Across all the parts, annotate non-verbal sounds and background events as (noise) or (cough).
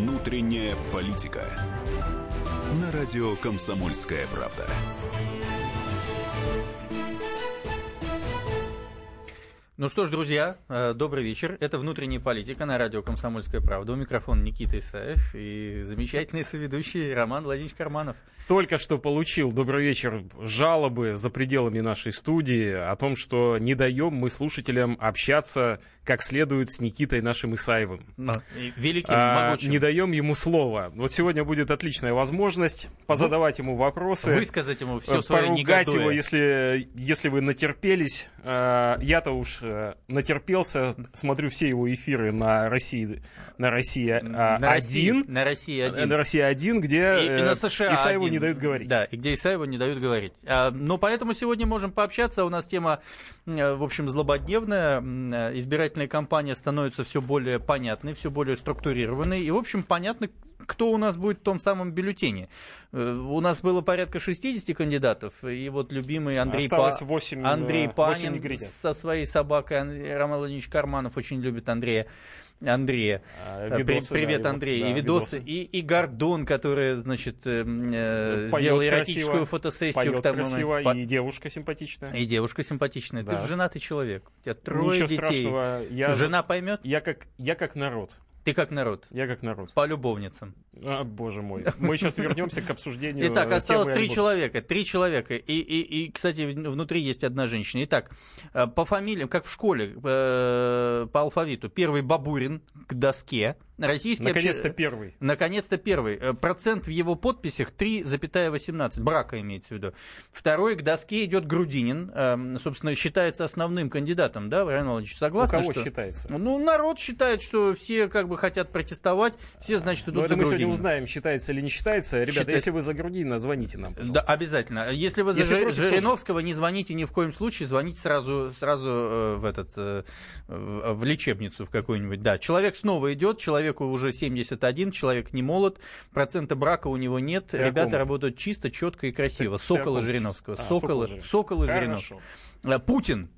Внутренняя политика. На радио Комсомольская правда. Ну что ж, друзья, э, добрый вечер. Это «Внутренняя политика» на радио «Комсомольская правда». У микрофона Никита Исаев и замечательный соведущий Роман Владимирович Карманов. Только что получил, добрый вечер, жалобы за пределами нашей студии о том, что не даем мы слушателям общаться как следует с Никитой нашим Исаевым. Великим, а, Не даем ему слова. Вот сегодня будет отличная возможность позадавать ему вопросы. Высказать ему все свое Поругать негодуя. его, если, если вы натерпелись. А, я-то уж э, натерпелся, смотрю все его эфиры на России, на России на 1. России, на России 1. На России 1, где и, и на США Исаеву 1. не дают говорить. Да, и где Исаеву не дают говорить. А, но поэтому сегодня можем пообщаться. У нас тема, э, в общем, злободневная. Избирательная избирательная кампания становится все более понятной, все более структурированной. И, в общем, понятно, кто у нас будет в том самом бюллетене. Э, у нас было порядка 60 кандидатов, и вот любимый Андрей, Па... 8, Андрей 8 Панин со своей собакой, Роман Владимирович Карманов очень любит Андрея. Андрея. А, э, видосы, Привет, да, Андрей. Да, и видосы. видосы. И, и Гордон, который, значит, э, э сделал эротическую красиво, фотосессию. Поет к тому красиво, по... и девушка симпатичная. И девушка симпатичная. Да. Ты же женатый человек. У тебя трое Ничего детей. Страшного. Я, Жена поймет? Я как, я как народ. Ты как народ. Я как народ. По любовницам. А, боже мой. Мы сейчас вернемся к обсуждению. Итак, осталось три человека. Три человека. И, и, и, кстати, внутри есть одна женщина. Итак, э, по фамилиям, как в школе, э, по алфавиту. Первый Бабурин к доске. Российский Наконец-то обще... первый. Наконец-то первый. Э, процент в его подписях 3,18. Брака имеется в виду. Второй к доске идет Грудинин. Эм, собственно, считается основным кандидатом, да, Владимир Владимирович? Согласны? У кого что... считается? Ну, народ считает, что все как бы хотят протестовать, все, значит, идут Но за это мы сегодня узнаем, считается или не считается. Ребята, Считает... если вы за Грудинина, звоните нам, пожалуйста. Да, обязательно. Если вы за если Жириновского, тоже... не звоните ни в коем случае, звоните сразу, сразу э, в, этот, э, в лечебницу в какую-нибудь. Да, человек снова идет, человеку уже 71, человек не молод, процента брака у него нет, Ты ребята работают чисто, четко и красиво. Ты, Сокола Жириновского. А, Сокола, Сокола Жириновского. Э, Путин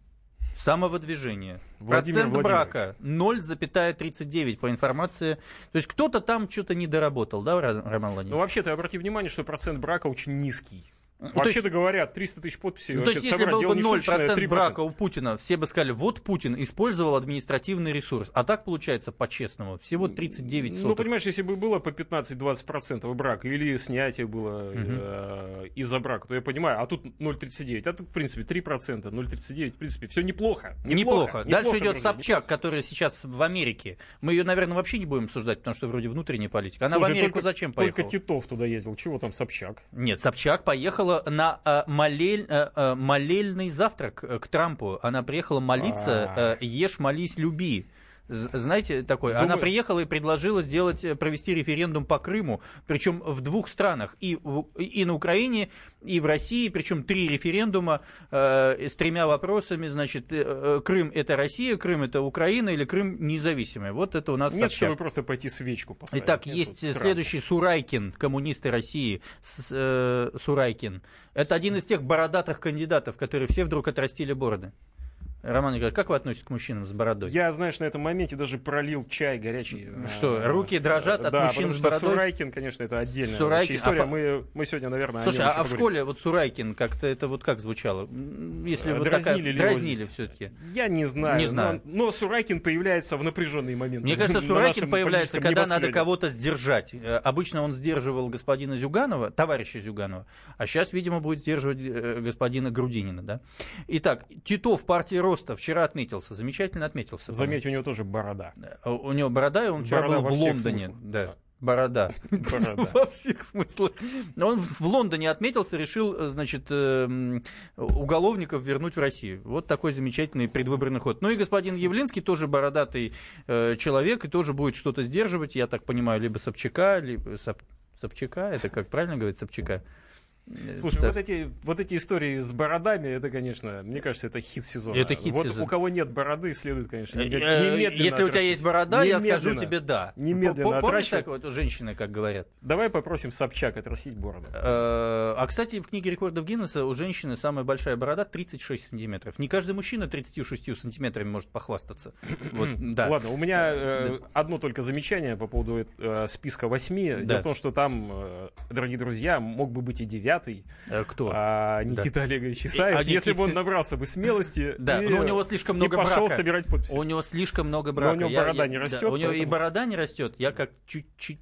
самовыдвижение. Владимир Процент брака 0,39 по информации. То есть кто-то там что-то не доработал, да, Роман Владимирович? Ну, вообще-то обрати внимание, что процент брака очень низкий. Ну, Вообще-то говорят, 300 тысяч подписей. Ну, то есть, если был бы 0% брака у Путина, все бы сказали, вот Путин использовал административный ресурс. А так получается по-честному, всего 39 соток. Ну, понимаешь, если бы было по 15-20% брака или снятие было угу. э, из-за брака, то я понимаю, а тут 0,39, а тут, в принципе, 3%, 0,39, в принципе, все неплохо. Неплохо. неплохо. Дальше неплохо, идет Собчак, которая сейчас в Америке. Мы ее, наверное, вообще не будем обсуждать, потому что вроде внутренняя политика. Она Слушай, в Америку только, зачем поехала? Только Титов туда ездил, чего там Собчак? Нет, Собчак поехала приехала на э, молель, э, э, молельный завтрак к Трампу. Она приехала молиться э, «Ешь, молись, люби». Знаете, такой. Думаю... Она приехала и предложила сделать, э, провести референдум по Крыму, причем в двух странах, и, и на Украине, и в России, причем три референдума э, с тремя вопросами, значит, э, э, Крым это Россия, Крым это Украина или Крым независимый. Вот это у нас Нет, чтобы просто пойти свечку поставить. Итак, Нет, есть вот следующий Сурайкин, коммунисты России, с, э, Сурайкин. Это один из тех бородатых кандидатов, которые все вдруг отрастили бороды. Роман Николаевич, как вы относитесь к мужчинам с бородой? Я, знаешь, на этом моменте даже пролил чай горячий. Что, руки дрожат от да, мужчин с бородой? Сурайкин, конечно, это отдельная Сурайкин, история. А... Мы, мы сегодня, наверное, Слушай, а, а в школе вот Сурайкин как-то это вот как звучало? Если вот дразнили такая... Дразнили все-таки. Я не знаю. Не знаю. Но, но Сурайкин появляется в напряженный момент. Мне кажется, Сурайкин появляется, когда надо кого-то сдержать. Э, обычно он сдерживал господина Зюганова, товарища Зюганова, а сейчас, видимо, будет сдерживать э, господина Грудинина. Да? Итак, Титов, партия Роста, вчера отметил отметился, замечательно отметился. Заметь, у него тоже борода. У него борода, и он вчера был в Лондоне. Да. Борода. (laughs) Борода. (laughs) Во всех смыслах. Он в Лондоне отметился, решил, значит, эм, уголовников вернуть в Россию. Вот такой замечательный предвыборный ход. Ну и господин Явлинский тоже бородатый э, человек, и тоже будет что-то сдерживать, я так понимаю, либо Собчака, либо Собчака, это как правильно говорить, Собчака? Слушай, вот эти, вот эти истории с бородами, это, конечно, мне кажется, это хит сезона. Это хит вот сезона. у кого нет бороды, следует, конечно, Э, немедленно Если у тебя есть борода, я скажу Немедленно. тебе да. Немедленно Помнишь так вот женщины, как говорят? Давай попросим Собчак отрастить бороду. Э, А, кстати, в книге рекордов Гиннесса у женщины самая большая борода 36 сантиметров. Не каждый мужчина 36 сантиметрами может похвастаться. (clears throat) Вот, да. Ладно, у меня э, одно только замечание по поводу э, списка восьми. Да. Дело в том, что там, э, дорогие друзья, мог бы быть и девятый, Э, Кто? а Никита Олегович Исаев, а если бы он набрался бы смелости (laughs) Да, и, но у него слишком и много пошел брака. собирать подписи. У него слишком много Но брака. у него Я- борода я- не да, растет, у него и поэтому- борода не растет. Я как чуть-чуть,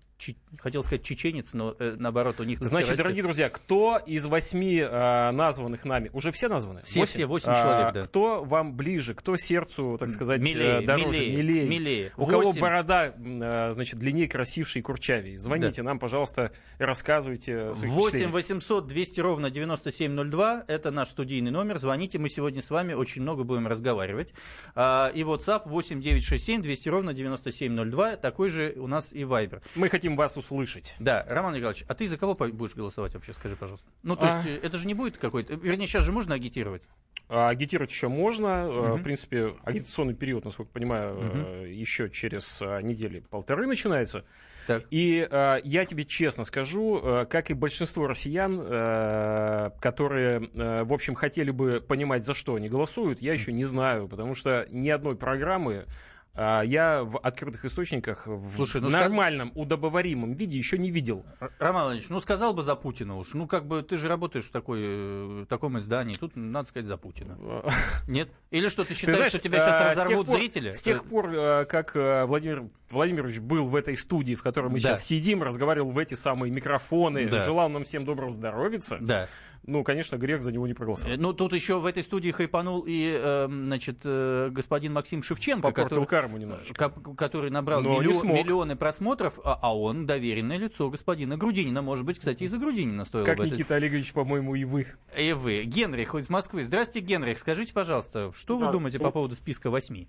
хотел сказать чеченец, но э, наоборот у них Значит, дорогие друзья, кто из восьми э, названных нами, уже все названы? Все, Восемь? все, восемь А, человек, да. Кто вам ближе, кто сердцу, так сказать, Милее, э, дороже, милее, милее? милее. У кого Восемь. борода, э, значит, длиннее, красившей, курчавей? Звоните нам, пожалуйста, рассказывайте свои 8 впечатления. 800 200 ровно 9702. Это наш студийный номер. Звоните. Мы сегодня с вами очень много будем разговаривать. А, И WhatsApp 8 967 200 ровно 9702. Такой же у нас и Viber. Мы хотим вас услышать. Да, Роман Николаевич, а ты за кого будешь голосовать вообще, скажи, пожалуйста? Ну, то А. есть, э, это же не будет какой-то... Вернее, сейчас же можно агитировать. А Агитировать еще можно. Мгм. В принципе, агитационный период, насколько понимаю, э, еще через недели полторы начинается. Так. И э, я тебе честно скажу, э, как и большинство россиян, э, которые, э, в общем, хотели бы понимать, за что они голосуют, я еще не знаю, потому что ни одной программы я в открытых источниках в Слушай, ну нормальном, удобоваримом виде еще не видел. Роман Владимирович, ну сказал бы за Путина уж. Ну, как бы ты же работаешь в, такой, э, таком издании. Тут надо сказать за Путина. (laughs) Нет? Или что, ты считаешь, знаешь, что тебя сейчас с разорвут пор- зрители? С тех пор, э, как э, Владимир Владимирович был в этой студии, в которой мы Да. сейчас сидим, разговаривал в эти самые микрофоны, Да. желал нам всем доброго здоровья, Да. Ну, конечно, грех за него не Э, проголосовать. Ну, тут еще в этой студии хайпанул и, э, значит, э, господин Максим Шевченко, Попортил который, карму немножечко. ко- который набрал Но не миллио- смог. миллионы просмотров, а, а он доверенное лицо господина Грудинина. Может быть, кстати, из-за Грудинина стоило Как бы это- Никита Олегович, по-моему, и вы. И вы. Генрих из Москвы. Здравствуйте, Генрих. Скажите, пожалуйста, что вы думаете по поводу списка восьми?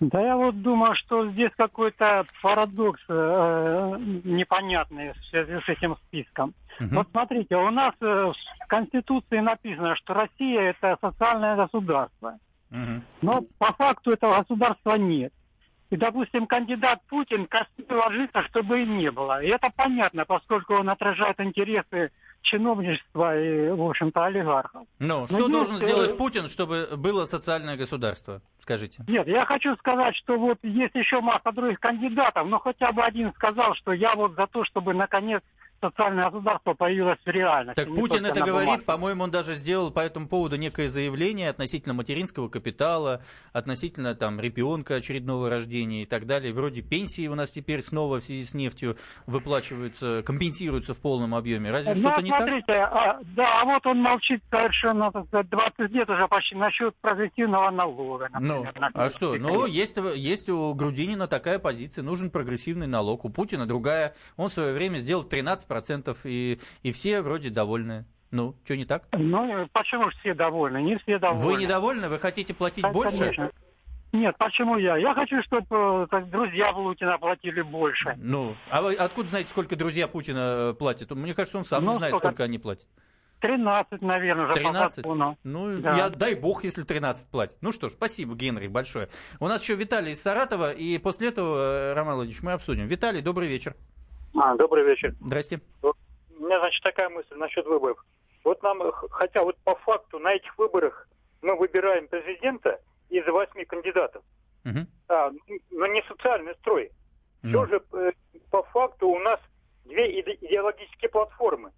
Да я вот думаю, что здесь какой-то парадокс э, непонятный в связи с этим списком. Мгм. Вот смотрите, у нас э, в Конституции написано, что Россия это социальное государство. Мгм. Но по факту этого государства нет. И, допустим, кандидат Путин костюм ложится, чтобы и не было. И это понятно, поскольку он отражает интересы чиновничества и, в общем-то, олигархов. Ну, Ну, что есть, должен э, сделать Путин, чтобы было социальное государство? Скажите. Нет, я хочу сказать, что вот есть еще масса других кандидатов, но хотя бы один сказал, что я вот за то, чтобы наконец социальное государство появилось в реальности. Так Путин это говорит, по-моему, он даже сделал по этому поводу некое заявление относительно материнского капитала, относительно там ребенка очередного рождения и так далее. Вроде пенсии у нас теперь снова в связи с нефтью выплачиваются, компенсируются в полном объеме. Разве Ну, что-то не так? смотрите, а, да, а вот он молчит совершенно, так сказать, 20 лет уже почти насчет прогрессивного налога. Ну, например, а на- что? Ну, есть, есть у Грудинина такая позиция, нужен прогрессивный налог. У Путина другая. Он в свое время сделал 13%, и, и все вроде довольны. Ну, что не так? Ну, почему же все довольны? Не все довольны. Вы недовольны? Вы хотите платить Да, больше? конечно. Нет, почему я? Я хочу, чтобы друзья Путина платили больше. Ну, а вы откуда знаете, сколько друзья Путина э, платят? Мне кажется, он сам Ну, не знает, сколько? сколько они платят. 13, наверное, уже 13? по закону. Ну, Да. я дай бог, если 13 платит. Ну что ж, спасибо, Генри, большое. У нас еще Виталий из Саратова, и после этого, э, Роман Владимирович, мы обсудим. Виталий, добрый вечер. А, добрый вечер. Здрасте. У меня, значит, такая мысль насчет выборов. Вот нам, э, хотя вот по факту на этих выборах мы выбираем президента из восьми кандидатов, Мгм. а, но не социальный строй. Ну, Все же э, по факту у нас две иде- идеологические платформы.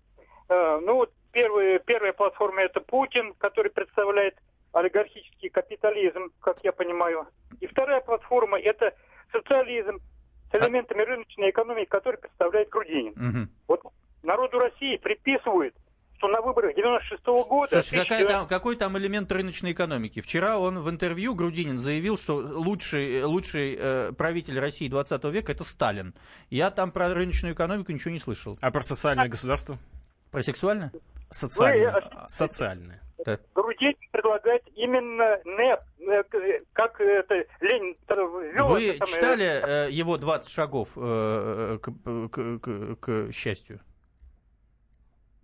Э, ну вот первая, первая платформа это Путин, который представляет олигархический капитализм, как я понимаю. И вторая платформа это социализм с элементами рыночной экономики, который представляет Грудинин. мгм. Вот народу России приписывают, что на выборах 96 года... Слушайте, какая 1900 там, какой там элемент рыночной экономики? Вчера он в интервью, Грудинин, заявил, что лучший, лучший э, правитель России 20 века это Сталин. Я там про рыночную экономику ничего не слышал. А про социальное государство? Про сексуальное? Социальное. Вы, э, Социальное. Грудинин предлагает именно НЭП, э, э, как это Ленин ввел Вы это читали э, его 20 шагов э, к, к- к- к счастью?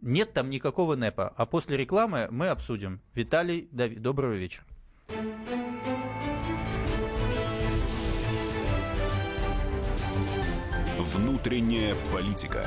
Нет там никакого НЭПа. А после рекламы мы обсудим. Виталий, Давид, доброго вечера. Внутренняя политика.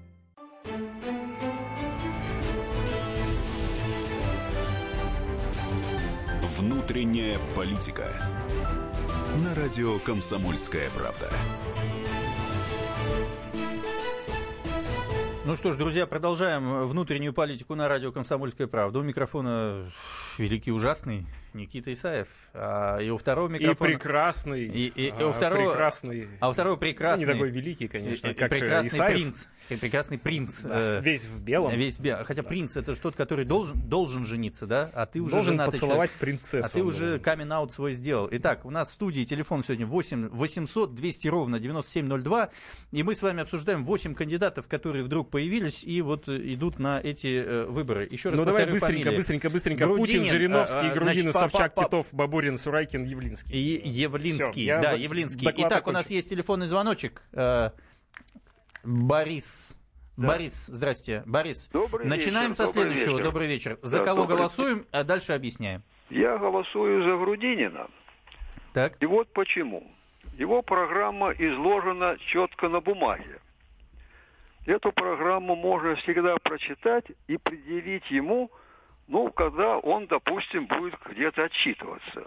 Внутренняя политика. На радио «Комсомольская правда». Ну что ж, друзья, продолжаем внутреннюю политику на радио «Комсомольская правда». У микрофона великий ужасный Никита Исаев. А, и у второго микрофона... И прекрасный. И, и, и у второго... Прекрасный. А у второго прекрасный. Не такой великий, конечно, и, как прекрасный Исаев. принц. И прекрасный принц. Да, э, весь в белом. Весь в белом. Хотя принц это же тот, который должен, должен жениться, да? А ты уже Должен женатый поцеловать человек. принцессу. А ты уже камин-аут свой сделал. Итак, у нас в студии телефон сегодня 8 800 200 ровно 9702. И мы с вами обсуждаем 8 кандидатов, которые вдруг появились и вот э, идут на эти э, выборы. Еще раз Ну давай быстренько, фамилии. быстренько, быстренько. Грудинин, Путин, Жириновский, а, а, Грудинин, значит, па- Собчак, па- па- Титов, Бабурин, Сурайкин, Явлинский. И Явлинский, Всё, я да, за- Явлинский. доклад Итак, у окончен. нас есть телефонный звоночек. Э, Борис. Борис, здрасте. Борис, Добрый начинаем вечер, со добрый следующего. вечер. Добрый вечер. За Да, кого добрый- голосуем, а дальше объясняем. Я голосую за Грудинина. Так. И вот почему. Его программа изложена четко на бумаге. Эту программу можно всегда прочитать и предъявить ему, ну, когда он, допустим, будет где-то отчитываться.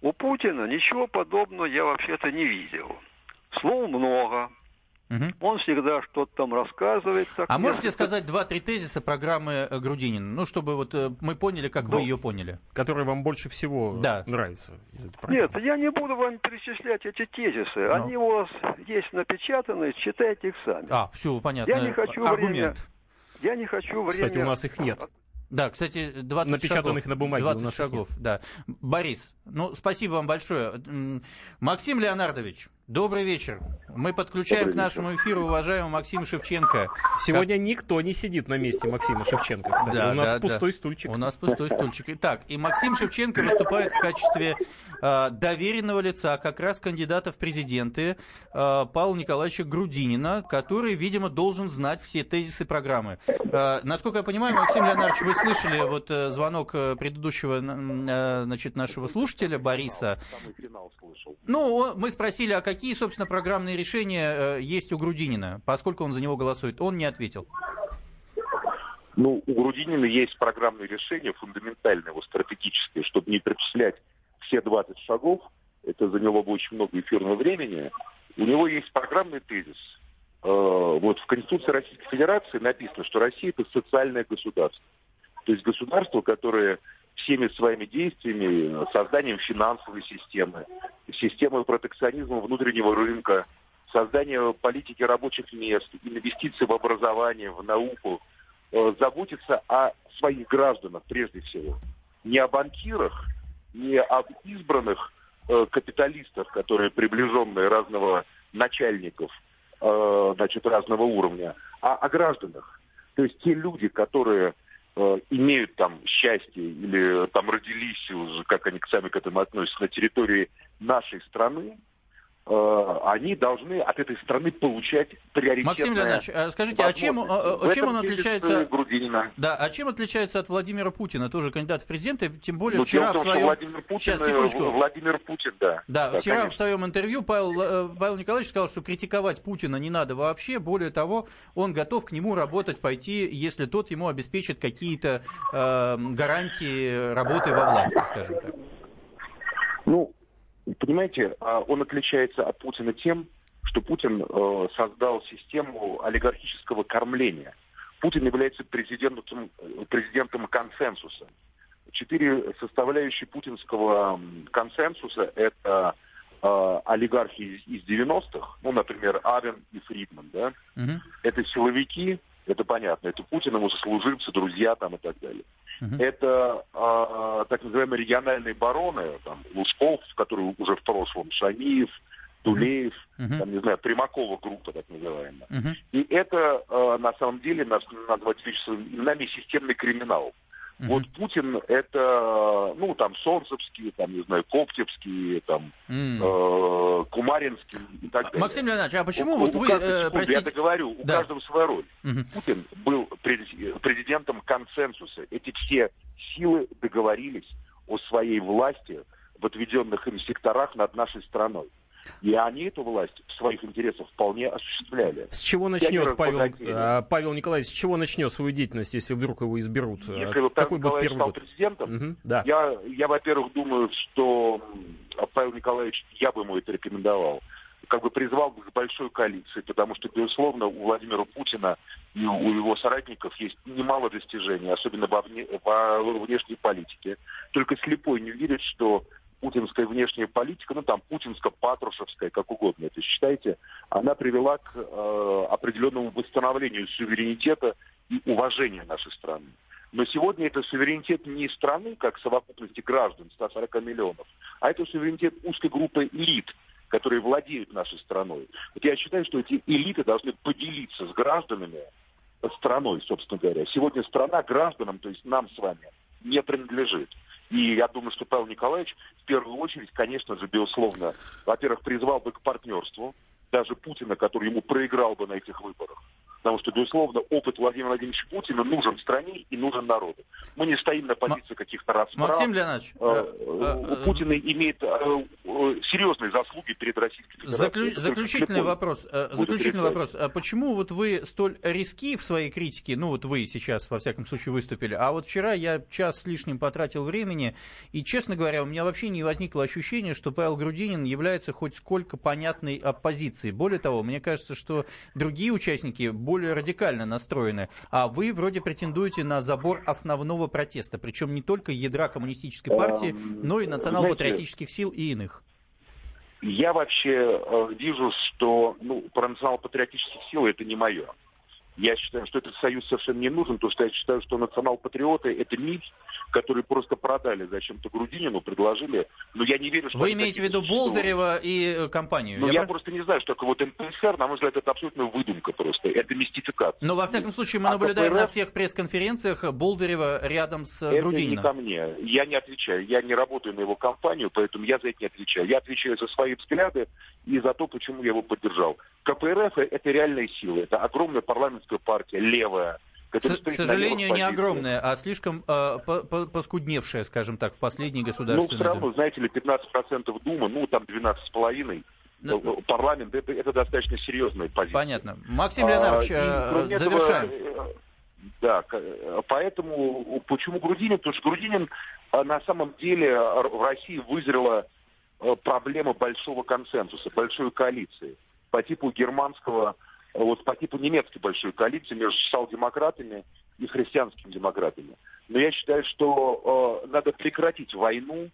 У Путина ничего подобного я вообще-то не видел. Слов много. Мгм. Он всегда что-то там рассказывает. так А я- можете сказать два-три тезиса программы э, Грудинина? Ну, чтобы вот э, мы поняли, как вы Ну, ее поняли. Который вам больше всего Да. нравится. из этой Нет, я не буду вам перечислять эти тезисы. Ну. Они у вас есть напечатаны, читайте их сами. А, все, понятно. Я не хочу Аргумент. Я не хочу время... Кстати, у нас их нет. Да, кстати, 20 Напечатанных шагов. на бумаге 20 у нас их шагов, да. Борис, ну, спасибо вам большое. Максим Леонардович, добрый вечер. Мы подключаем Добрый к нашему эфиру уважаемого Максима Шевченко. Сегодня никто не сидит на месте Максима Шевченко, кстати. Да, у нас да, пустой да. стульчик. У нас пустой стульчик. Итак, и Максим Шевченко выступает в качестве э, доверенного лица, как раз кандидата в президенты э, Павла Николаевича Грудинина, который, видимо, должен знать все тезисы программы. Э, насколько я понимаю, Максим Леонардович, вы слышали вот э, звонок э, предыдущего э, значит, нашего слушателя Бориса. Самый финал слышал. Ну, мы спросили, а какие, собственно, программные решения э, есть у Грудинина, поскольку он за него голосует. Он не ответил. Ну, у Грудинина есть программные решения, фундаментальные, вот, стратегические, чтобы не перечислять все 20 шагов, это заняло бы очень много эфирного времени. У него есть программный тезис. Э, Вот в Конституции Российской Федерации написано, что Россия это социальное государство. То есть государство, которое всеми своими действиями, созданием финансовой системы, системой протекционизма внутреннего рынка, создание политики рабочих мест, инвестиций в образование, в науку, э, заботится о своих гражданах прежде всего. Не о банкирах, не об избранных э, капиталистах, которые приближенные разного начальников, э, значит, разного уровня, а о гражданах. То есть те люди, которые э, имеют там счастье или там родились как они сами к этому относятся, на территории нашей страны, э, они должны от этой страны получать приоритетное... Максим Леонидович, а скажите, а чем, а, чем он отличается... э, Грудинина. Да, а чем отличается от Владимира Путина, тоже кандидат в президенты, тем более Ну, вчера том, в своем... Владимир Путин, Сейчас, э, секундочку. Владимир Путин, да. Да, вчера конечно. в своем интервью Павел, э, Павел Николаевич сказал, что критиковать Путина не надо вообще. Более того, он готов к нему работать, пойти, если тот ему обеспечит какие-то э, гарантии работы во власти, скажем так. Ну, понимаете, а, он отличается от Путина тем, что Путин э, создал систему олигархического кормления. Путин является президентом, э, президентом консенсуса. Четыре составляющие путинского консенсуса – это э, олигархи из, из 90-х, ну, например, Авен и Фридман, да, Мгм. это силовики, Это понятно. Это Путин, ему сослуживцы, друзья там и так далее. Uh-huh. Это э, так называемые региональные бароны, там, Лужков, который уже в прошлом, Шамиев, Тулеев, uh-huh. там, не знаю, Примакова группа, так называемая. Uh-huh. И это, э, на самом деле, нас назвать веществами именами системный криминал. Uh-huh. Вот Путин это, ну, там, Солнцевский, там, не знаю, Коптевский, там, uh-huh. э, Кумаринский и так далее. Максим Леонидович, а почему у, вот у вы, э, простите... Я договорю, у да. каждого своя роль. Uh-huh. Путин был президентом консенсуса. Эти все силы договорились о своей власти в отведенных им секторах над нашей страной. И они эту власть в своих интересах вполне осуществляли. С чего начнет Павел, а, Павел Николаевич, с чего начнет свою деятельность, если вдруг его изберут? Если вот Какой будет первый стал год? президентом, угу, да. я, я, во-первых, думаю, что Павел Николаевич, я бы ему это рекомендовал, как бы призвал бы к большой коалиции, потому что, безусловно, у Владимира Путина и у его соратников есть немало достижений, особенно во, вне, во внешней политике. Только слепой не верит, что путинская внешняя политика, ну там путинско-патрушевская, как угодно это считайте, она привела к э, определенному восстановлению суверенитета и уважения нашей страны. Но сегодня это суверенитет не страны, как совокупности граждан, 140 миллионов, а это суверенитет узкой группы элит, которые владеют нашей страной. Вот я считаю, что эти элиты должны поделиться с гражданами страной, собственно говоря. Сегодня страна гражданам, то есть нам с вами, не принадлежит. И я думаю, что Павел Николаевич в первую очередь, конечно же, безусловно, во-первых, призвал бы к партнерству, даже Путина, который ему проиграл бы на этих выборах. Потому что, безусловно, опыт Владимира Владимировича Путина нужен стране и нужен народу. Мы не стоим на позиции каких-то расправ. Максим Леонидович, э, э, э, Путин имеет серьезные заслуги перед Российской Федерацией. заключительный вопрос. Заключительный вопрос. А почему вот вы столь риски в своей критике, ну вот вы сейчас, во всяком случае, выступили, а вот вчера я час с лишним потратил времени, и, честно говоря, у меня вообще не возникло ощущения, что Павел Грудинин является хоть сколько понятной оппозицией. Более того, мне кажется, что другие участники более радикально настроены. А вы вроде претендуете на забор основного протеста, причем не только ядра коммунистической партии, эм, но и национал-патриотических сил и иных. Я вообще э, вижу, что ну, про национал-патриотических сил это не мое. Я считаю, что этот союз совершенно не нужен, потому что я считаю, что национал-патриоты – это миф, который просто продали зачем-то Грудинину, предложили. Но я не верю, что... Вы имеете в виду Болдырева и э, компанию? Ну, я, я просто не знаю, что такое вот НПСР, на мой взгляд, это абсолютно выдумка просто. Это мистификация. Но, во всяком случае, мы а наблюдаем КПРФ... на всех пресс-конференциях Болдырева рядом с это Грудининым. Это не ко мне. Я не отвечаю. Я не работаю на его компанию, поэтому я за это не отвечаю. Я отвечаю за свои взгляды и за то, почему я его поддержал. КПРФ – это реальная сила. Это огромная парламентская партия, левая, к, сожалению, не огромная, а слишком э, поскудневшая, скажем так, в последней государственной Ну, все равно, знаете ли, 15% Дума, ну, там 12,5%. Ну, э, парламент это, это достаточно серьезная позиция. Понятно. Максим Леонидович, а, и, завершаем. Этого, да, поэтому почему Грудинин? Потому что Грудинин на самом деле в России вызрела проблема большого консенсуса, большой коалиции по типу германского вот по типу немецкой большой коалиции между социал-демократами и христианскими демократами. Но я считаю, что э, надо прекратить войну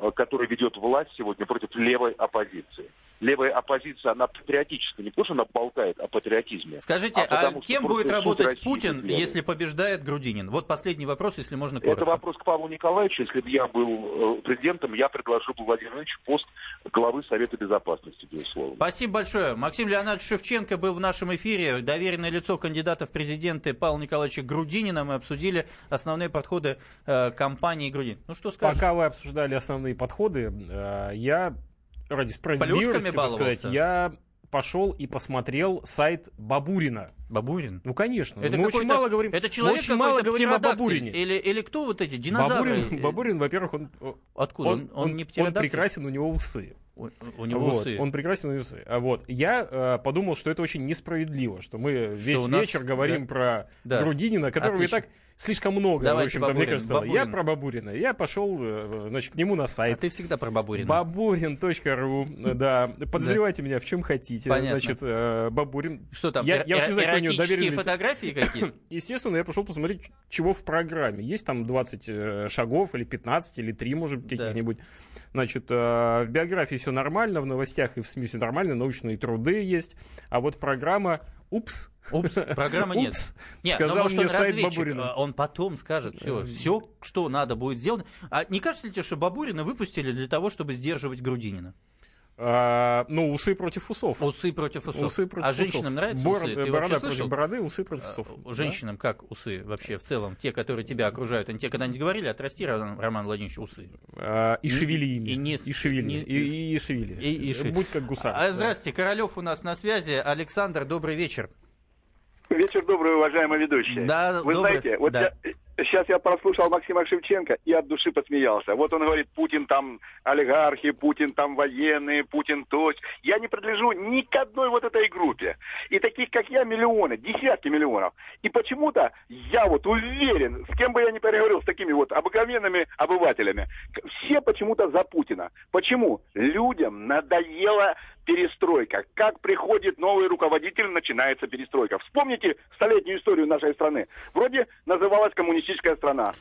Э, который ведет власть сегодня против левой оппозиции. Левая оппозиция, она патриотическая, не потому что она болтает о патриотизме. Скажите, а, а кем будет работать Путин, если побеждает Грудинин? Вот последний вопрос, если можно коротко. Это вопрос к Павлу Николаевичу. Если бы я был э, президентом, я предложил бы Владимиру Ильичу пост главы Совета Безопасности, безусловно. Спасибо большое. Максим Леонидович Шевченко был в нашем эфире. Доверенное лицо кандидата в президенты Павла Николаевича Грудинина. Мы обсудили основные подходы э, компании Грудин. Ну что скажешь? Пока вы обсуждали основные подходы. Э, я ради справедливости, сказать, я пошел и посмотрел сайт Бабурина. Бабурин? Ну, конечно. Это мы очень мало говорим. Это человек очень мало говорим о Бабурине. Или, или кто вот эти динозавры? Бабурин, (laughs) Бабурин во-первых, он... Откуда? Он, он, он, не он прекрасен, у него усы. У, у него вот, усы. Он прекрасен, у него усы. А вот. Я э, подумал, что это очень несправедливо, что мы весь что вечер нас... говорим да. про да. Грудинина, которого Отлично. и так слишком много, Давайте в общем-то, мне кажется. Бабурин. Я про Бабурина. Я пошел, э, значит, к нему на сайт. А ты всегда про Бабурина. Бабурин.ру, да. Подозревайте меня в чем хотите. Понятно. Значит, э, Бабурин. Что там, я, я э эротические фотографии какие (coughs) Естественно, я пошел посмотреть, чего в программе. Есть там 20 шагов, или 15, или 3, может, каких-нибудь. Значит, в биографии все нормально, в новостях и в СМИ все нормально, научные труды есть. А вот программа Упс. Упс, программы нет. Упс. Нет, Сказал но может мне он сайт разведчик, Бабурина. а он потом скажет все, все, что надо будет сделано. А не кажется ли тебе, что Бабурина выпустили для того, чтобы сдерживать Грудинина? А, ну, усы против усов. Усы против усов. Усы против а усов. женщинам нравятся Бор- усы? Ты Борода против слышал? бороды, усы против усов. А, Женщинам как усы вообще в целом? Те, которые тебя окружают, они тебе когда-нибудь говорили, отрасти, Роман Владимирович, усы? А, и шевели ими. и не- И шевели. не- И и- и шевели. И- и шевели. Будь как гусар. А, здравствуйте, Королев у нас на связи. Александр, добрый вечер. Вечер добрый, уважаемые ведущие. Да, Вы добрый, знаете, вот да. я, сейчас я прослушал Максима Шевченко и от души посмеялся. Вот он говорит, Путин там олигархи, Путин там военные, Путин то. Я не принадлежу ни к одной вот этой группе. И таких, как я, миллионы, десятки миллионов. И почему-то я вот уверен, с кем бы я ни переговорил, с такими вот обыкновенными обывателями, все почему-то за Путина. Почему? Людям надоела перестройка. Как приходит новый руководитель, начинается перестройка. Вспомните столетнюю историю нашей страны. Вроде называлась коммунистическая страна.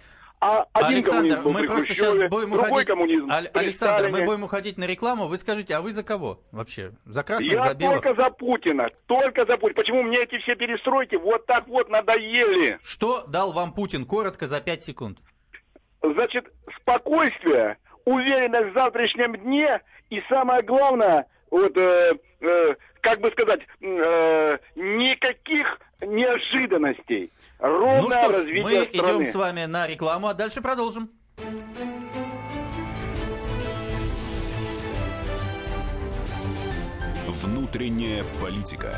А один Александр, мы просто Хрущеве, сейчас будем другой уходить... коммунизм Александр, мы будем уходить на рекламу. Вы скажите, а вы за кого вообще? За красных, Я за белых? только за Путина, только за Путина. Почему мне эти все перестройки вот так вот надоели? Что дал вам Путин? Коротко, за 5 секунд. Значит, спокойствие, уверенность в завтрашнем дне и самое главное, вот, э, э, как бы сказать, э, никаких неожиданностей. Ровное ну что ж, развитие мы страны. идем с вами на рекламу, а дальше продолжим. Внутренняя политика.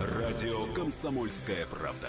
Радио Комсомольская правда.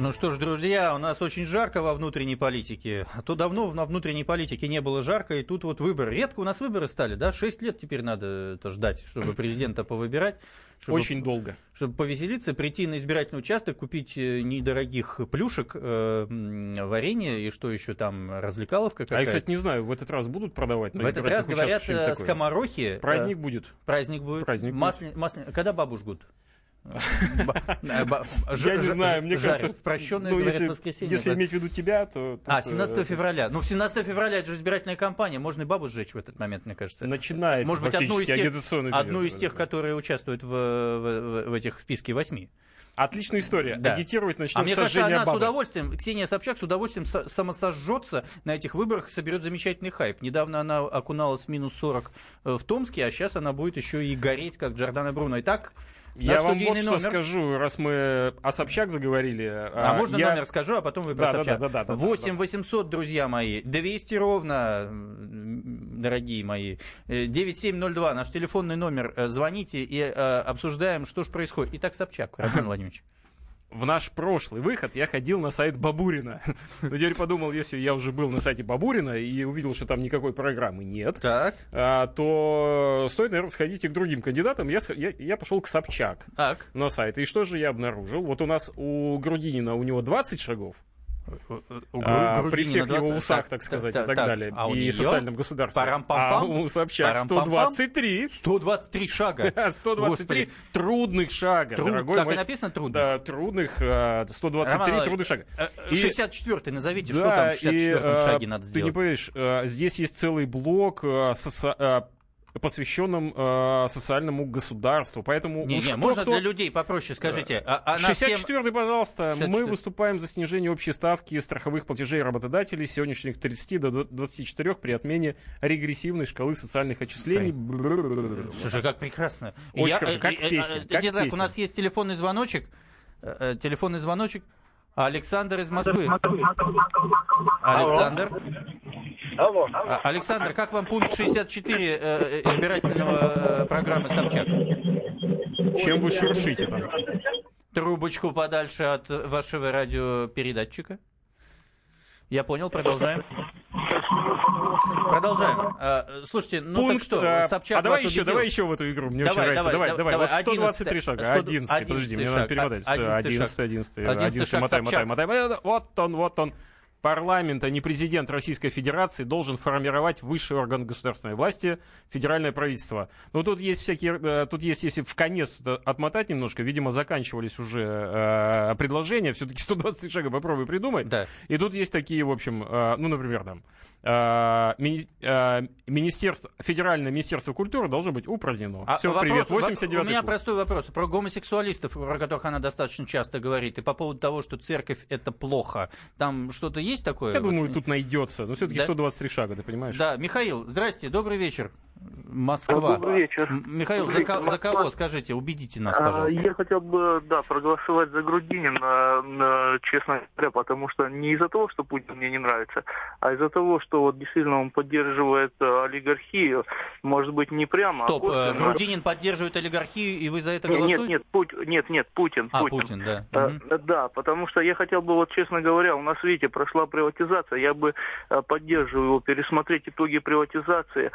Ну что ж, друзья, у нас очень жарко во внутренней политике. А то давно во внутренней политике не было жарко, и тут вот выборы. Редко у нас выборы стали, да? Шесть лет теперь надо это ждать, чтобы президента повыбирать. Чтобы, Очень долго. Чтобы повеселиться, прийти на избирательный участок, купить э, недорогих плюшек, э, варенье и что еще там, развлекаловка А какая-то. я, кстати, не знаю, в этот раз будут продавать? на В этот раз, говорят, э, скоморохи... э, Праздник будет. Праздник будет. Праздник будет. Маслен- Когда бабу жгут? Э, Я не знаю, мне кажется, В прощенное, ну, говорят, если, воскресенье. если да. иметь в виду тебя, то... А, 17 э, февраля. Ну, в 17 февраля это же избирательная кампания. Можно и бабу сжечь в этот момент, мне кажется. Начинается Может быть, одну из тех, одну из тех, которые участвуют в, этих списке восьми. Отличная история. Да. Агитировать начнем А мне с кажется, она с бабы. удовольствием, Ксения Собчак с удовольствием со- самосожжется на этих выборах и соберет замечательный хайп. Недавно она окуналась в минус 40 в Томске, а сейчас она будет еще и гореть, как Джордана Бруно. Итак, Я наш вам вот студийный что номер. скажу, раз мы о Собчак заговорили. А, можно я- номер скажу, а потом вы про Да, Собчак. да, да, да, да, 8 да. 800, друзья мои, 200 ровно, дорогие мои, Э, 9702, наш телефонный номер. Э, Звоните и э, обсуждаем, что же происходит. Итак, Собчак, Роман (laughs) Владимирович. В наш прошлый выход я ходил на сайт Бабурина. (laughs) Но теперь подумал, если я уже был на сайте Бабурина и увидел, что там никакой программы нет, Так, а, то стоит, наверное, сходить и к другим кандидатам. Я, я, я пошел к Собчак так. на сайт. И что же я обнаружил? Вот у нас у Грудинина у него 20 шагов, А, при всех его 20. усах, так сказать, так, и так, так. далее, А и неё социальном государстве. А у Собчак Парам-пам-пам? 123. 123 шага. (laughs) 123 Господи. трудных шага, Труд- дорогой так и мой. написано трудно. Да, трудных, а, 123 Роман трудных шага. И- 64-й назовите, что Да, там в 64-м и, а, шаге надо Ты не сделать. поверишь, а, здесь есть целый блок, а, соци- а, посвященном а, социальному государству. Поэтому Не, уж не, кто- можно кто- для людей попроще, скажите. А, а на всем- 64-й, пожалуйста. 64-й. Мы выступаем за снижение общей ставки страховых платежей работодателей с сегодняшних 30 до 24 при отмене регрессивной шкалы социальных отчислений. Слушай, как прекрасно. Очень Я- хорошо, как э, э, песня, э, как у песня. нас есть телефонный звоночек. Э, э, Телефонный звоночек. Александр из Москвы. Александр. Алло. А, Александр, как вам пункт 64 э, избирательного э, программы Собчак? Чем вы шуршите там? трубочку подальше от вашего радиопередатчика. Я понял, продолжаем. Продолжаем. А, слушайте, ну Пункт, так что, Собчак а давай еще, убедил? давай еще в эту игру. Мне Давай, очень нравится. давай, Давай, давай. давай, Вот 123 11, шага. 100, 11, подожди, мне надо перемотать. 11 11, 11, 11 11, шаг мотай, мотай, мотай. Вот он, вот он. Парламент, а не президент Российской Федерации, должен формировать высший орган государственной власти, федеральное правительство. Но тут есть всякие, э, тут есть, если в конец отмотать немножко, видимо, заканчивались уже э, предложения, все-таки 123 (laughs) шага попробуй придумать. Да. И тут есть такие, в общем, э, ну, например, там, э, мини- э, министерство, федеральное министерство культуры должно быть упразднено. А Все, вопрос- привет, во- 89 У меня простой вопрос. Про гомосексуалистов, про которых она достаточно часто говорит, и по поводу того, что церковь это плохо. Там что-то есть такое? Я Вот, думаю, тут найдется. Но все-таки Да? 123 шага, ты понимаешь? Да, Михаил, здрасте, добрый вечер. Москва. Добрый вечер. Михаил, за, Добрый ко- вечер, за кого, Москва. скажите, убедите нас, А, пожалуйста. Я хотел бы, да, проголосовать за Грудинина, честно говоря, потому что не из-за того, что Путин мне не нравится, а из-за того, что вот действительно он поддерживает э, олигархию, может быть, не прямо, Стоп, а косвенно. Грудинин поддерживает олигархию, и вы за это голосуете? нет, нет, Путь- нет, нет, Путин, А, Путин. Путин, да. Мгм. Да, потому что я хотел бы, вот честно говоря, у нас, видите, прошла приватизация, я бы поддерживаю его, пересмотреть итоги приватизации,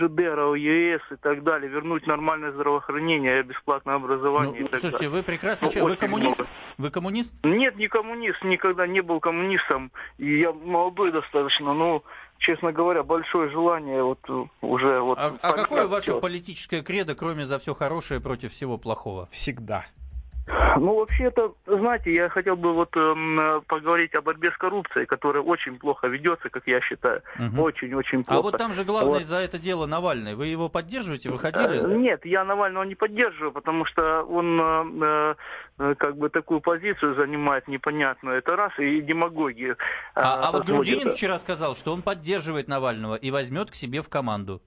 РАО ЖД, РАО ЕС и так далее, вернуть нормальное здравоохранение, бесплатное образование Ну, и так слушайте, далее. вы прекрасно... Ну, че- Вы коммунист? много. Вы коммунист? Нет, не коммунист, никогда не был коммунистом, и я молодой достаточно, но, честно говоря, большое желание вот э, уже вот... А, а какое ваше политическое кредо, кроме за все хорошее против всего плохого? Всегда. Ну, вообще-то, знаете, я хотел бы вот эм, э, поговорить о борьбе с коррупцией, которая очень плохо ведется, как я считаю. Очень-очень плохо. А вот там же главное Вот. за это дело Навальный. Вы его поддерживаете? Вы Э? Нет, я Навального не поддерживаю, потому что он э, э, как бы такую позицию занимает непонятную. Это раз, и демагогию. А, а вот. Грудинин вчера сказал, что он поддерживает Навального и возьмет к себе в команду.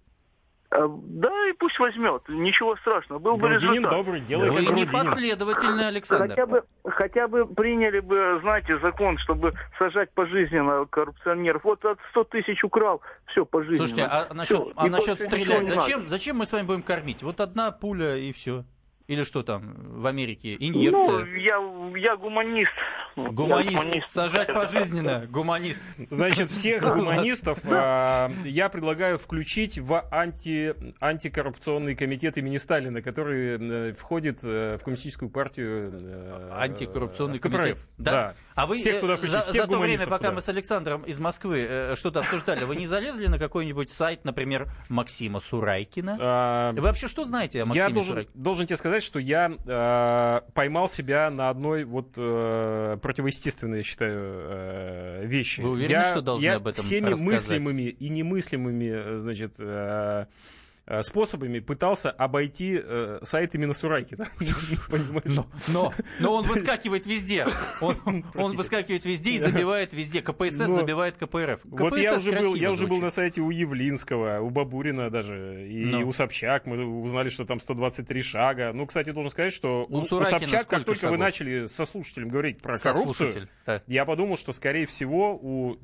Э, Да, и пусть возьмет. Ничего страшного. Был бы Грудинин результат. добрый, делай Вы как Грудинин. непоследовательный, Александр. Хотя бы, хотя бы приняли бы, знаете, закон, чтобы сажать пожизненно коррупционеров. Вот от 100 тысяч украл, все пожизненно. Слушайте, а насчет, Всё, а насчет стрелять, зачем, зачем мы с вами будем кормить? Вот одна пуля и все. Или что там в Америке? Инъекция. Ну, я, я гуманист. Я Гуманист. Сажать пожизненно. Гуманист. Значит, всех (laughs) гуманистов а, я предлагаю включить в анти, антикоррупционный комитет имени Сталина, который э, входит э, в коммунистическую партию э, Антикоррупционный комитет. Да. А вы Всех э, туда включить, за, всех за то время, пока туда. мы с Александром из Москвы э, что-то обсуждали, вы не залезли на какой-нибудь сайт, например, Максима Сурайкина? А, Вы вообще что знаете о Максиме Я должен, Сурайкине? должен тебе сказать, что я э, поймал себя на одной вот э, противоестественной, я считаю, э, вещи. Вы уверены, я, что должны я об этом всеми мыслимыми и немыслимыми, э, значит, э, способами пытался обойти э, сайт именно Сурайкина. (laughs) Но, но он (laughs) выскакивает везде. (laughs) Он, выскакивает везде и забивает везде. КПСС Но- забивает КПРФ. Вот я уже был, я уже был на сайте у Явлинского, у Бабурина даже, и Ну. у Собчак. Мы узнали, что там 123 шага. Ну, кстати, должен сказать, что У у, Собчак, как только вы начали со слушателем говорить про коррупцию. Да. я подумал, что, скорее всего, у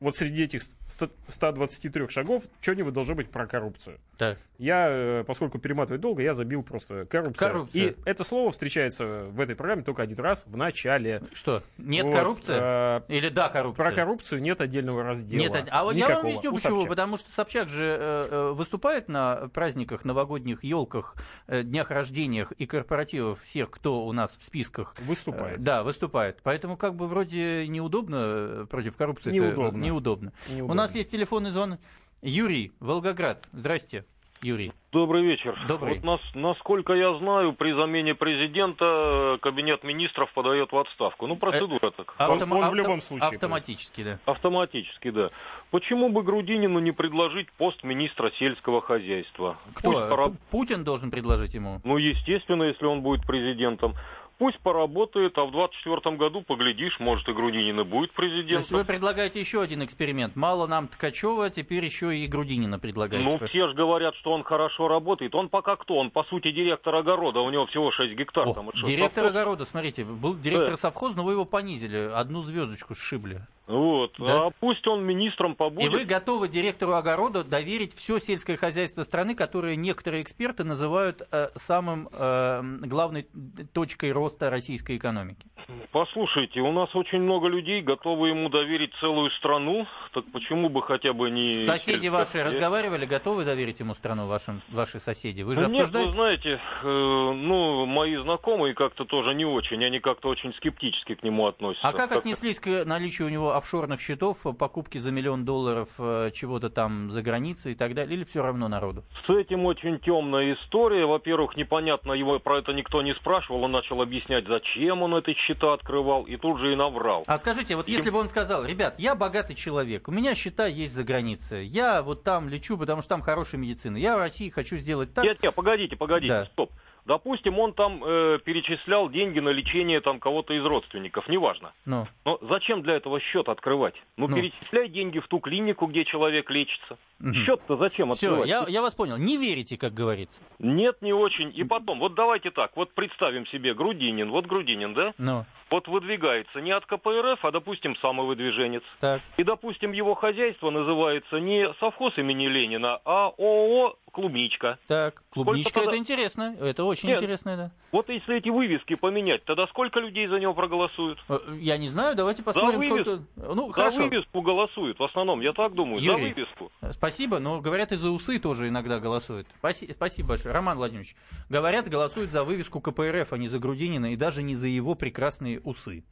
вот среди этих 100 123 шагов что-нибудь должно быть про коррупцию. Да. Я, э, поскольку перематывать долго, я забил просто коррупция. Коррупция. И это слово встречается в этой программе только один раз в начале. Что? Нет Вот, коррупция? э, Или да, коррупция? Про коррупцию нет отдельного раздела. Нет, а вот я вам Никакого. объясню почему. Собчак. Потому что Собчак же э, выступает на праздниках, новогодних елках, э, днях рождениях и корпоративах всех, кто у нас в списках. Выступает. Э, Да, выступает. Поэтому как бы вроде неудобно против коррупции. Неудобно. Неудобно. Неудобно. У нас есть телефонный звон. Юрий, Волгоград. Здрасте, Юрий. Добрый вечер. Добрый. Вот нас, насколько я знаю, при замене президента э, кабинет министров подает в отставку. Ну, процедура так. Он- Автома- он в авто- любом случае Автоматически, да. Автоматически, да. Почему бы Грудинину не предложить пост министра сельского хозяйства? Кто? Пусть Путин должен предложить ему. Ну, естественно, если он будет президентом. Пусть поработает, а в 24 году, поглядишь, может, и Грудинин и будет То есть президентом. вы предлагаете еще один эксперимент. Мало нам Ткачева, теперь еще и Грудинина предлагаете. Ну, все же говорят, что он хорошо работает. Он пока кто? Он, по сути, директор огорода. У него всего 6 гектар. О, там. Директор совхоз? огорода, смотрите, был директор Да. совхоза, но вы его понизили, одну звездочку сшибли. Вот. Да. А пусть он министром побудет. И вы готовы директору огорода доверить все сельское хозяйство страны, которое некоторые эксперты называют э, самым э, главной точкой роста российской экономики? Послушайте, у нас очень много людей, готовы ему доверить целую страну, так почему бы хотя бы не... Соседи ваши как- разговаривали, готовы доверить ему страну, вашим, ваши соседи? Вы же Нет, обсуждаете? вы знаете, э, ну, мои знакомые как-то тоже не очень, они как-то очень скептически к нему относятся. А как Как-то- отнеслись к наличию у него офшорных счетов, покупки за миллион долларов э, чего-то там за границей и так далее? Или все равно народу? С этим очень темная история. Во-первых, непонятно, его про это никто не спрашивал. Он начал объяснять, зачем он эти счета открывал, и тут же и наврал. А скажите, вот если бы он сказал, ребят, я богатый человек, у меня счета есть за границей, я вот там лечу, потому что там хорошая медицина, я в России хочу сделать так. Нет, нет, погодите, погодите, Да. стоп. Допустим, он там э, перечислял деньги на лечение там кого-то из родственников, неважно. Ну, Но зачем для этого счет открывать? Ну, Ну. перечисляй деньги в ту клинику, где человек лечится. Мгм. Счет-то зачем все, открывать? я, я вас понял. Не верите, как говорится. Нет, не очень. И потом, вот давайте так, вот представим себе Грудинин, вот Грудинин, да? Ну, Вот выдвигается не от КПРФ, а, допустим, самовыдвиженец. так. И, допустим, его хозяйство называется не совхоз имени Ленина, а ООО «Клубничка». Так, клубничка тогда- это интересно. Это очень Нет. интересно, да. Вот если эти вывески поменять, тогда сколько людей за него проголосуют? Э, Я не знаю, давайте посмотрим, вывеску. сколько. Ну, За хорошо. вывеску голосуют, в основном, я так думаю, за Юрий. вывеску. Спасибо, но говорят, и за усы тоже иногда голосуют. Спаси- Спасибо большое. Роман Владимирович, говорят, голосуют за вывеску КПРФ, а не за Грудинина, и даже не за его прекрасные усы.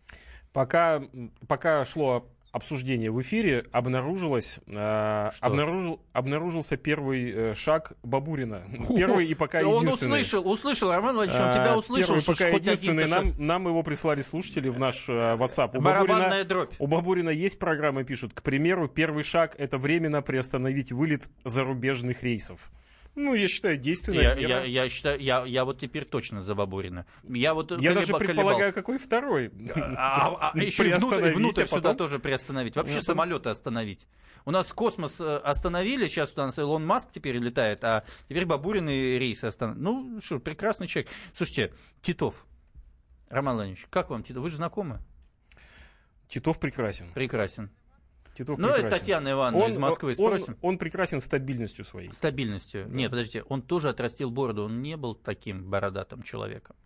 Пока, пока шло обсуждение в эфире, обнаружилось, э, обнаружил, обнаружился первый э, шаг Бабурина. Первый и пока он единственный. услышал, услышал, Роман Владимирович, он А, тебя услышал, Первый пока единственный. Нам, нам его прислали слушатели в наш э, WhatsApp. У Барабанная Бабурина, дробь. у Бабурина есть программы, пишут. К примеру, первый шаг — это временно приостановить вылет зарубежных рейсов. Ну, я считаю, действенная Я, мера. я, я считаю, я, я вот теперь точно за Бабурина. Я вот Я даже предполагаю, какой второй. А, (laughs) а еще и внутрь, Приостановить, внутрь а сюда потом- тоже приостановить. Вообще Ну, самолеты остановить. У нас космос э, остановили, сейчас у нас Илон Маск теперь летает, а теперь Бабурин и рейсы остановили. Ну, что, прекрасный человек. Слушайте, Титов, Роман Владимирович, как вам Титов? Вы же знакомы? Титов прекрасен. Прекрасен. Титов Ну, это прекрасен. Татьяна Ивановна из Москвы, он, спросим. он прекрасен стабильностью своей. Стабильностью. Нет, подождите, он тоже отрастил бороду, он не был таким бородатым человеком.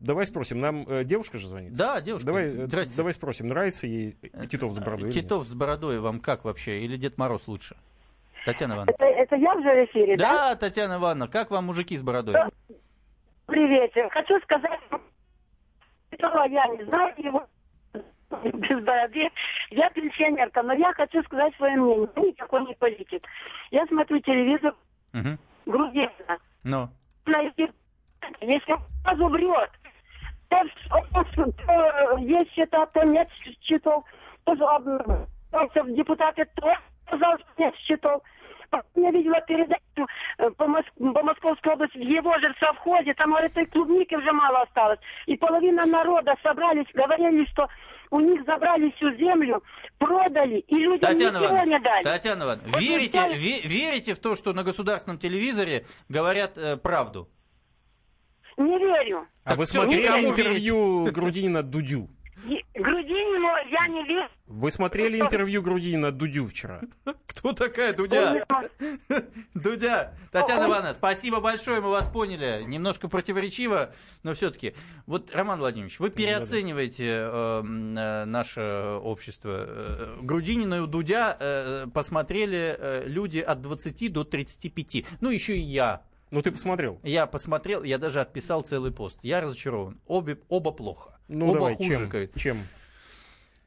Давай спросим, нам э, девушка же звонит? Да, девушка, Давай, э, здрасте. давай спросим, нравится ей э, Титов с бородой? или нет? Титов с бородой вам как вообще? Или Дед Мороз лучше? Татьяна Ивановна. Это, это я уже в эфире, да? Да, Татьяна Ивановна, как вам мужики с бородой? Привет. Хочу сказать, что я не знаю его (laughs) без бороды. Я пенсионерка, но я хочу сказать свое мнение. Я никакой не политик. Я смотрю телевизор Мгм. Грузина. Ну, Если он сразу врет, то есть счета, то нет счетов. То, то депутаты тоже сказал, что нет счетов. Потом Я видела передачу э, по, Мос- по Московской области, в его же совхозе, там этой клубники уже мало осталось. И половина народа собрались, говорили, что у них забрали всю землю, продали, и людям Татьяна ничего Ивановна, не дали. Татьяна Ивановна, Вот верите, взяли- ве- верите в то, что на государственном телевизоре говорят э, правду? Не верю. А Так вы смотрели интервью Грудинина Дудю? Грудинину я не верю. Вы смотрели интервью Грудинина Дудю вчера? (laughs) Кто такая Дудя? (laughs) Дудя. Татьяна Ивановна, спасибо большое, мы вас поняли. Немножко противоречиво, но все-таки. Вот, Роман Владимирович, вы переоцениваете э, м, э, наше общество. Э, Грудинина и Дудя э, посмотрели э, люди от 20 до 35. Ну, еще и я. Ну, ты посмотрел. Я посмотрел, я даже отписал целый пост. Я разочарован. Обе, оба плохо. Ну, оба давай, хуже. чем? Чем?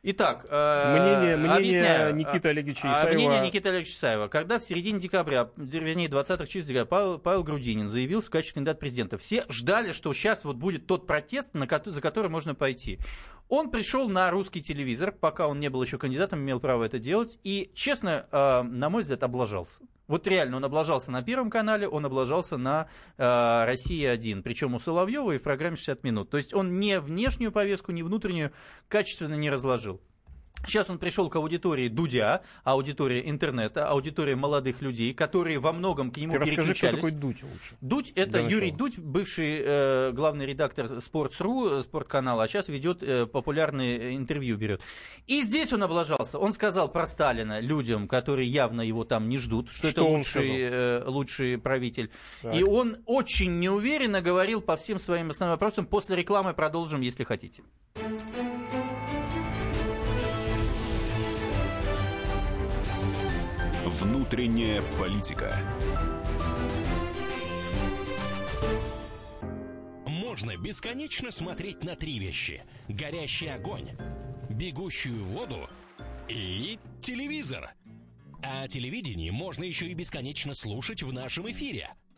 Итак, э, Мнение, мнение объясняю. Никиты Олеговича А, Исаева. Мнение Никиты Олеговича Исаева. Когда в середине декабря, вернее, 20-х числа декабря, Павел, Павел Грудинин заявился в качестве кандидата президента, все ждали, что сейчас вот будет тот протест, на за который можно пойти. Он пришел на русский телевизор, пока он не был еще кандидатом, имел право это делать, и, честно, э, на мой взгляд, облажался. Вот реально, он облажался на Первом канале, он облажался на э, Россия-1, причем у Соловьева и в программе 60 минут. То есть он не внешнюю повестку, не внутреннюю качественно не разложил. Сейчас он пришел к аудитории Дудя, аудитория интернета, аудитория молодых людей, которые во многом к нему Ты расскажи, кто такой Дудь лучше. Дудь это Юрий Дудь, бывший э, главный редактор Sports.ru, спортканала, а сейчас ведет э, популярные интервью берет. И здесь он облажался. Он сказал про Сталина людям, которые явно его там не ждут, что, Что это лучший, э, лучший правитель. Так. И он очень неуверенно говорил по всем своим основным вопросам. После рекламы продолжим, если хотите. Внутренняя политика. Можно бесконечно смотреть на три вещи. Горящий огонь, бегущую воду и телевизор. А телевидение можно еще и бесконечно слушать в нашем эфире.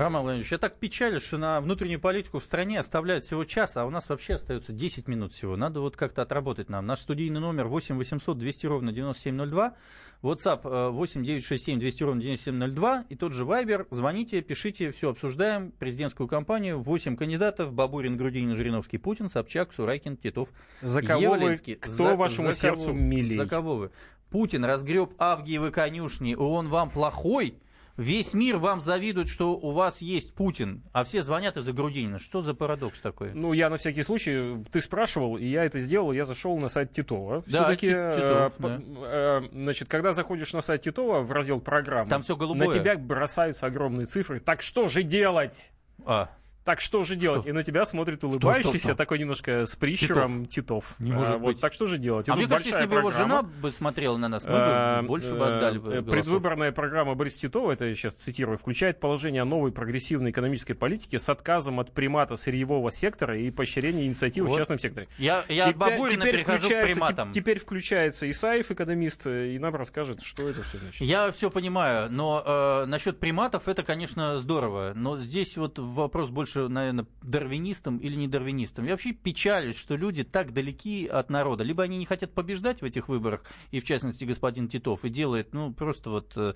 Роман Владимирович, я так печалю, что на внутреннюю политику в стране оставляют всего час, а у нас вообще остается 10 минут всего. Надо вот как-то отработать нам. Наш студийный номер 8 800 200 ровно 9702, WhatsApp э, 8 967 200 ровно 9702 и тот же Viber. Звоните, пишите, все обсуждаем. Президентскую кампанию, 8 кандидатов, Бабурин, Грудинин, Жириновский, Путин, Собчак, Сурайкин, Титов, За кого Явлинский. вы, кто За- вашему за сердцу кого- милей? За кого вы? Путин разгреб Авгиевы конюшни, он вам плохой? Весь мир вам завидует, что у вас есть Путин, а все звонят из-за Грудинина. Что за парадокс такой? Ну, я на всякий случай, ты спрашивал, и я это сделал, я зашел на сайт Титова. Да, Все-таки, Ти- э, Титов, по- да. э, значит, когда заходишь на сайт Титова в раздел программы, Там всё голубое. на тебя бросаются огромные цифры. Так что же делать? А, Так что же делать? И на тебя смотрит улыбающийся, что? такой немножко с прищуром Титов. Не А, может вот, быть. Так что же делать? И а мне кажется, если бы его жена бы смотрела на нас, мы Э, бы больше бы э, отдали бы э. Предвыборная программа Бориса Титова, это я сейчас цитирую, включает положение о новой прогрессивной экономической политике с отказом от примата сырьевого сектора и поощрения инициативы Вот. в частном секторе. Я, я от Бабурина перехожу к приматам. те- теперь включается Исаев, экономист, э, и нам расскажет, что это все значит. Я все понимаю, но э, насчет приматов это, конечно, здорово. Но здесь вот вопрос больше, наверное, дарвинистам или не дарвинистам. Я вообще печалюсь, что люди так далеки от народа. Либо они не хотят побеждать в этих выборах, и в частности господин Титов, и делает, ну, просто вот э,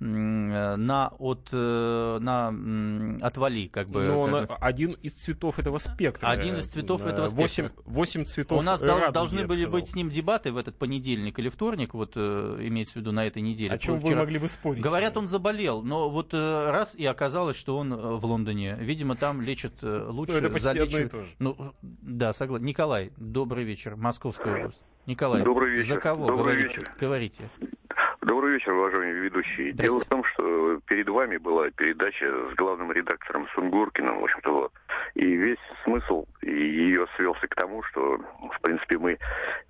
э, на, от, э, на отвали, как бы. Но как он бы. один из цветов этого спектра. Один из цветов этого спектра. Восемь цветов У нас радуги, должны были сказал. быть с ним дебаты в этот понедельник или вторник, вот э, имеется в виду на этой неделе. О чем вы Вчера- могли бы спорить? Говорят, он заболел, но вот раз и оказалось, что он в Лондоне. Видимо, там лечат э, лучше. Ну, это почти одно и залечивают- то же. Ну, да, согласен. Николай, добрый вечер. Московская область. Николай, Добрый вечер. за кого Добрый говорите? вечер. Говорите. Добрый вечер, уважаемые ведущие. Дело в том, что перед вами была передача с главным редактором Сунгуркиным, в общем-то, вот. И весь смысл ее свелся к тому, что, в принципе, мы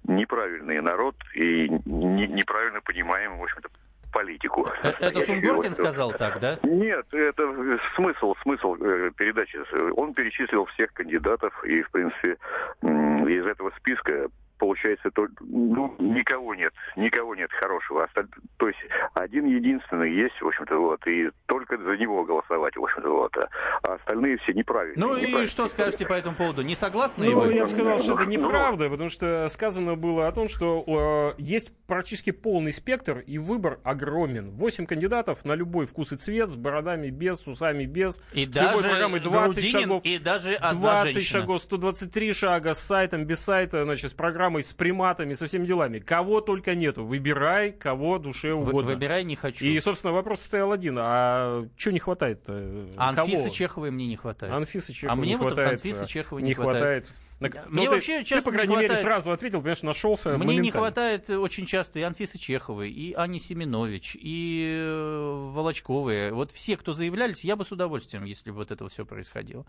неправильный народ и не- неправильно понимаем, в общем-то, политику. Э, Это. Сунгоркин сказал так, да? Нет, это смысл, смысл э, передачи. Он перечислил всех кандидатов, и, в принципе, из этого списка получается, только, ну, никого нет, никого нет хорошего. Осталь- То есть один единственный есть, в общем-то, вот, и только за него голосовать, в общем-то, вот, а- а остальные все неправильные. Ну и неправильные. что скажете по этому поводу? Не согласны Ну, я бы сказал, что это Ну, неправда, потому что сказано было о том, что э, есть практически полный спектр, и выбор огромен. Восемь кандидатов на любой вкус и цвет, с бородами без, с усами без. И с любой даже программой 20 Грудинин, шагов. и даже одна 20 женщина. шагов, 123 шага, с сайтом, без сайта, значит, с программой, с приматами, со всеми делами. Кого только нету. Выбирай, кого душе Вы- угодно. Выбирай не хочу. И, собственно, вопрос стоял один. А что не хватает-то? А Анфисы? Чеховой мне не хватает. Анфисы Чеховой а мне не вот хватает. Анфисы а, Чеховой не не хватает. хватает. Так, Мне ну, ты- вообще ты, часто по крайней не мере, хватает- сразу ответил, понимаешь, нашелся Мне не моментально. хватает очень часто и Анфисы Чеховой, и Ани Семенович, и э, Волочковой. Вот все, кто заявлялись, я бы с удовольствием, если бы вот это все происходило.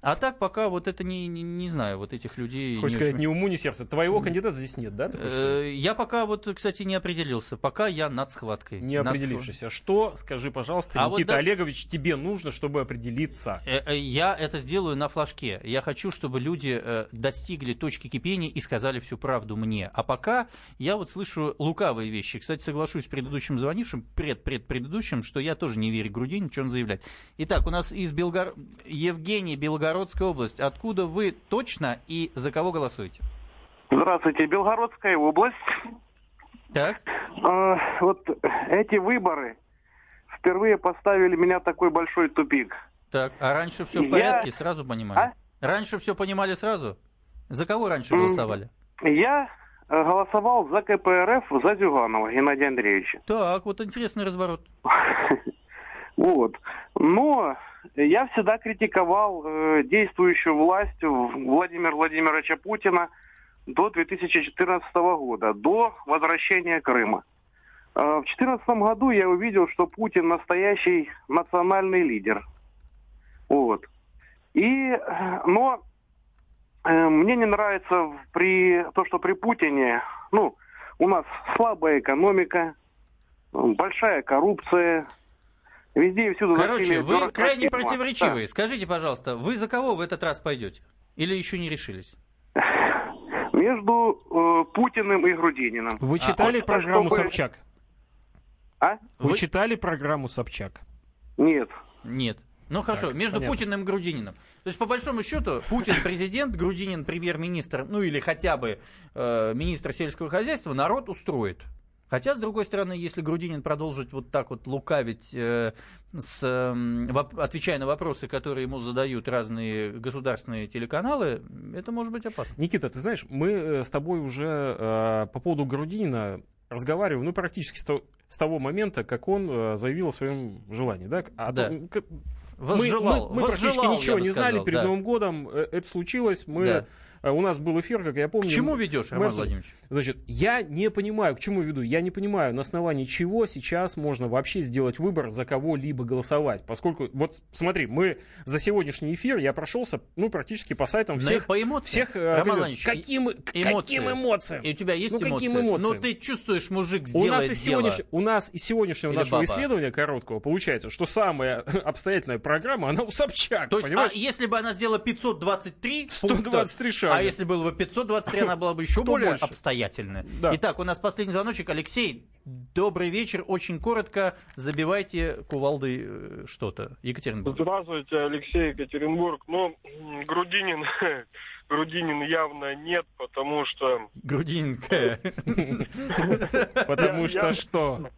А так пока вот это не, не, не знаю, вот этих людей... Хочешь не сказать, очень- ни уму, ни сердцу. Твоего кандидата здесь нет, да? ты? Э, Я пока вот, кстати, не определился. Пока я над схваткой. Не. А что, скажи, пожалуйста, А вот Никита да- Олегович, тебе нужно, чтобы определиться? Э, Я это сделаю на флажке. Я хочу, чтобы люди достигли точки кипения и сказали всю правду мне. А пока я вот слышу лукавые вещи. Кстати, соглашусь с предыдущим звонившим, пред-пред-предыдущим, что я тоже не верю Грудинину, что он заявляет. Итак, у нас из Белгор... Евгений, Белгородская область. Откуда вы точно и за кого голосуете? Здравствуйте, Белгородская область. Так. А, вот эти выборы впервые поставили меня такой большой тупик. Так, а раньше все в порядке, я... сразу понимали? А? Раньше все понимали сразу? За кого раньше голосовали? Я э, голосовал за КПРФ, за Зюганова Геннадия Андреевича. Так, вот интересный разворот. (laughs) Вот. Но я всегда критиковал э, действующую власть Владимира Владимировича Путина до 2014 года, до возвращения Крыма. Э, в 2014 году я увидел, что Путин настоящий национальный лидер. Вот. И, но э, мне не нравится при то, что при Путине, ну, у нас слабая экономика, большая коррупция, везде и всюду. Короче, вы крайне противоречивые. Да. Скажите, пожалуйста, вы за кого в этот раз пойдете? Или еще не решились? (laughs) Между э, Путиным и Грудининым. Вы читали а, программу чтобы... Собчак? А? Вы, вы читали программу Собчак? Нет. Нет. Ну хорошо, так, между понятно. Путиным и Грудининым. То есть, по большому счету, Путин президент, Грудинин премьер-министр, ну или хотя бы э, министр сельского хозяйства, народ устроит. Хотя, с другой стороны, если Грудинин продолжит вот так вот лукавить, э, с, э, отвечая на вопросы, которые ему задают разные государственные телеканалы, это может быть опасно. Никита, ты знаешь, мы э, с тобой уже э, по поводу Грудинина разговариваем, ну, практически с, то, с того момента, как он э, заявил о своем желании, да? А да. То, Возжелал. Мы, мы, мы практически ничего не знали перед да. Новым годом. Э, это случилось. Мы да. А у нас был эфир, как я помню. К чему ведешь, Роман мы, Владимирович? Значит, я не понимаю, к чему веду. Я не понимаю, на основании чего сейчас можно вообще сделать выбор, за кого-либо голосовать. Поскольку, вот смотри, мы за сегодняшний эфир, я прошелся, ну, практически по сайтам всех... Но по эмоциям. Всех, э, Роман Владимирович, каким, эмоции. каким эмоциям? И у тебя есть ну, эмоции? Каким эмоциям? Ну, ты чувствуешь, мужик сделает у нас из дело. У нас из сегодняшнего Или нашего баба. исследования короткого получается, что самая (laughs) обстоятельная программа, она у Собчак, То есть, а если бы она сделала 523 123 шага. А если было бы 500 523 она была бы еще более больше. обстоятельная. Да. Итак, у нас последний звоночек. Алексей, добрый вечер. Очень коротко забивайте кувалдой э, что-то. Екатеринбург. Здравствуйте, Алексей Екатеринбург. Ну, Грудинин, (laughs) Грудинин явно нет, потому что... Грудинка. (laughs) (laughs) Потому что что?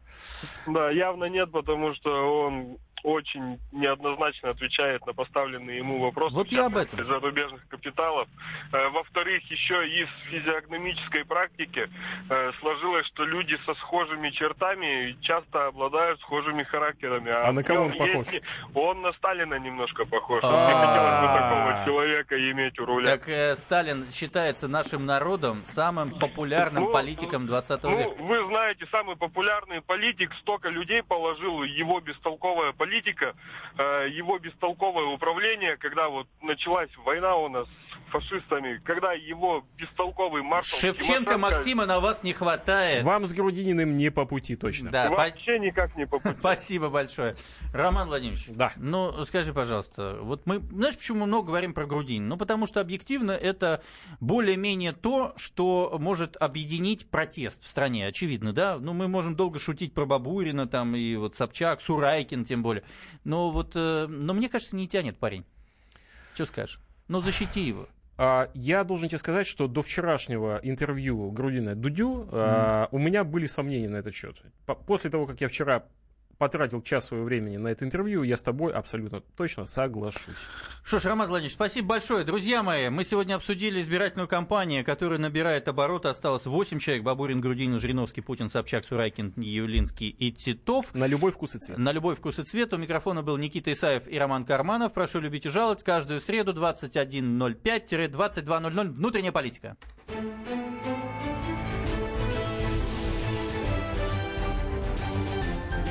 Да, явно нет, потому что он очень неоднозначно отвечает на поставленные ему вопросы. Вот я об этом. зарубежных капиталов. Э, во-вторых, еще из физиогномической практики э, сложилось, что люди со схожими чертами часто обладают схожими характерами. А, а на кого он похож? Он на Сталина немножко похож. Мне хотелось бы такого человека иметь у руля. Так э, Сталин считается нашим народом самым популярным ну, политиком 20 века. Ну, вы знаете, самый популярный политик, столько людей положил его бестолковая политика политика, э, его бестолковое управление, когда вот началась война у нас фашистами, когда его бестолковый маршал... Шевченко Тимошенко... Максима на вас не хватает. Вам с Грудининым не по пути точно. Да, Вообще по... никак не по пути. (laughs) Спасибо большое. Роман Владимирович, да. ну скажи, пожалуйста, вот мы, знаешь, почему мы много говорим про Грудинина? Ну потому что объективно это более-менее то, что может объединить протест в стране, очевидно, да? Ну мы можем долго шутить про Бабурина там и вот Собчак, Сурайкин тем более. Но вот, э, но мне кажется, не тянет парень. Что скажешь? Ну, защити его. А, я должен тебе сказать, что до вчерашнего интервью Грудина Дудю mm. у меня были сомнения на этот счет. После того, как я вчера потратил час своего времени на это интервью, я с тобой абсолютно точно соглашусь. Что ж, Роман Владимирович, спасибо большое. Друзья мои, мы сегодня обсудили избирательную кампанию, которая набирает обороты. Осталось 8 человек. Бабурин, Грудинин, Жириновский, Путин, Собчак, Сурайкин, Явлинский и Титов. На любой вкус и цвет. На любой вкус и цвет. У микрофона был Никита Исаев и Роман Карманов. Прошу любить и жаловать. Каждую среду 21.05-22.00. Внутренняя политика.